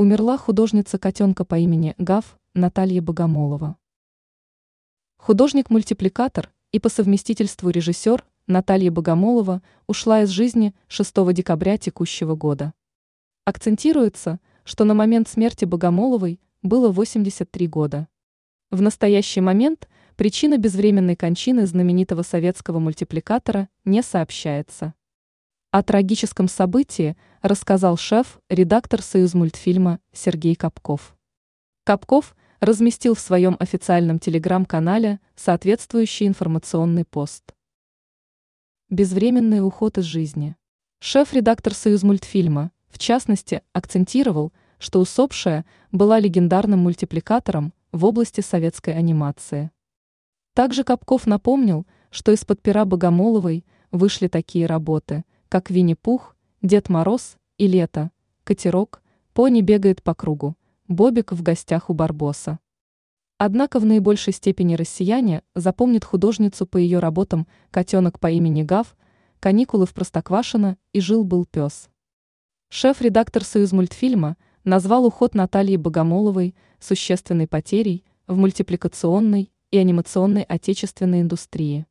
Умерла художница котенка по имени Гав Наталья Богомолова. Художник-мультипликатор и по совместительству режиссер Наталья Богомолова ушла из жизни 6 декабря текущего года. Акцентируется, что на момент смерти Богомоловой было 83 года. В настоящий момент причина безвременной кончины знаменитого советского мультипликатора не сообщается. О трагическом событии рассказал шеф, редактор Союзмультфильма Сергей Капков. Капков разместил в своем официальном телеграм-канале соответствующий информационный пост. Безвременный уход из жизни. Шеф-редактор Союзмультфильма, в частности, акцентировал, что усопшая была легендарным мультипликатором в области советской анимации. Также Капков напомнил, что из-под пера Богомоловой вышли такие работы – как Винни-Пух, Дед Мороз и Лето, Катерок, Пони бегает по кругу, Бобик в гостях у Барбоса. Однако в наибольшей степени россияне запомнят художницу по ее работам «Котенок по имени Гав», «Каникулы в Простоквашино» и «Жил-был пес». Шеф-редактор «Союзмультфильма» назвал уход Натальи Богомоловой существенной потерей в мультипликационной и анимационной отечественной индустрии.